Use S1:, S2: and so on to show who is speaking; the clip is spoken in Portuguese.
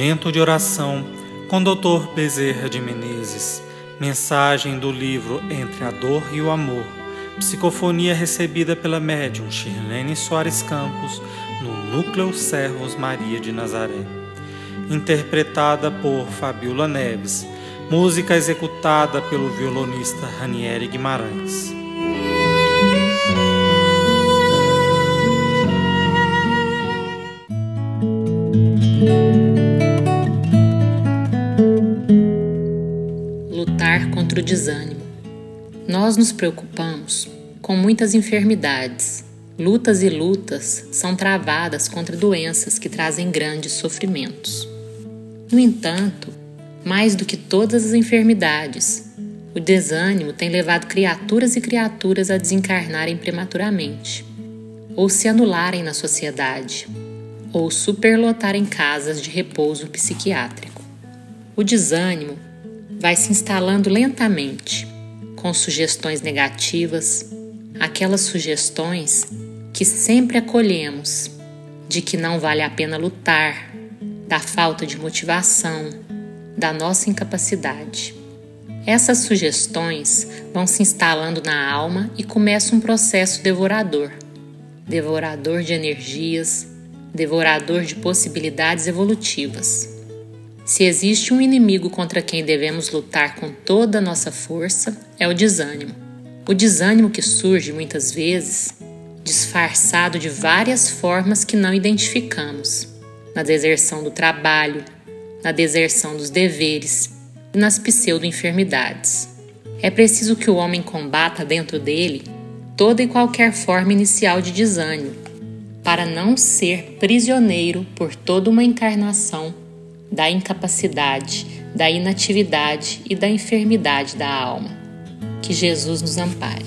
S1: Momento de oração com Dr. Bezerra de Menezes. Mensagem do livro Entre a Dor e o Amor. Psicofonia recebida pela médium Shirlene Soares Campos no Núcleo Servos Maria de Nazaré. Interpretada por Fabiola Neves. Música executada pelo violonista Ranieri Guimarães.
S2: Lutar contra o desânimo. Nós nos preocupamos com muitas enfermidades. Lutas e lutas são travadas contra doenças que trazem grandes sofrimentos. No entanto, mais do que todas as enfermidades, o desânimo tem levado criaturas e criaturas a desencarnarem prematuramente, ou se anularem na sociedade, ou superlotarem casas de repouso psiquiátrico. O desânimo vai se instalando lentamente, com sugestões negativas, aquelas sugestões que sempre acolhemos de que não vale a pena lutar, da falta de motivação, da nossa incapacidade. Essas sugestões vão se instalando na alma e começa um processo devorador devorador de energias, devorador de possibilidades evolutivas. Se existe um inimigo contra quem devemos lutar com toda a nossa força, é o desânimo. O desânimo que surge muitas vezes disfarçado de várias formas que não identificamos na deserção do trabalho, na deserção dos deveres e nas pseudo-enfermidades. É preciso que o homem combata dentro dele toda e qualquer forma inicial de desânimo, para não ser prisioneiro por toda uma encarnação da incapacidade, da inatividade e da enfermidade da alma. Que Jesus nos ampare.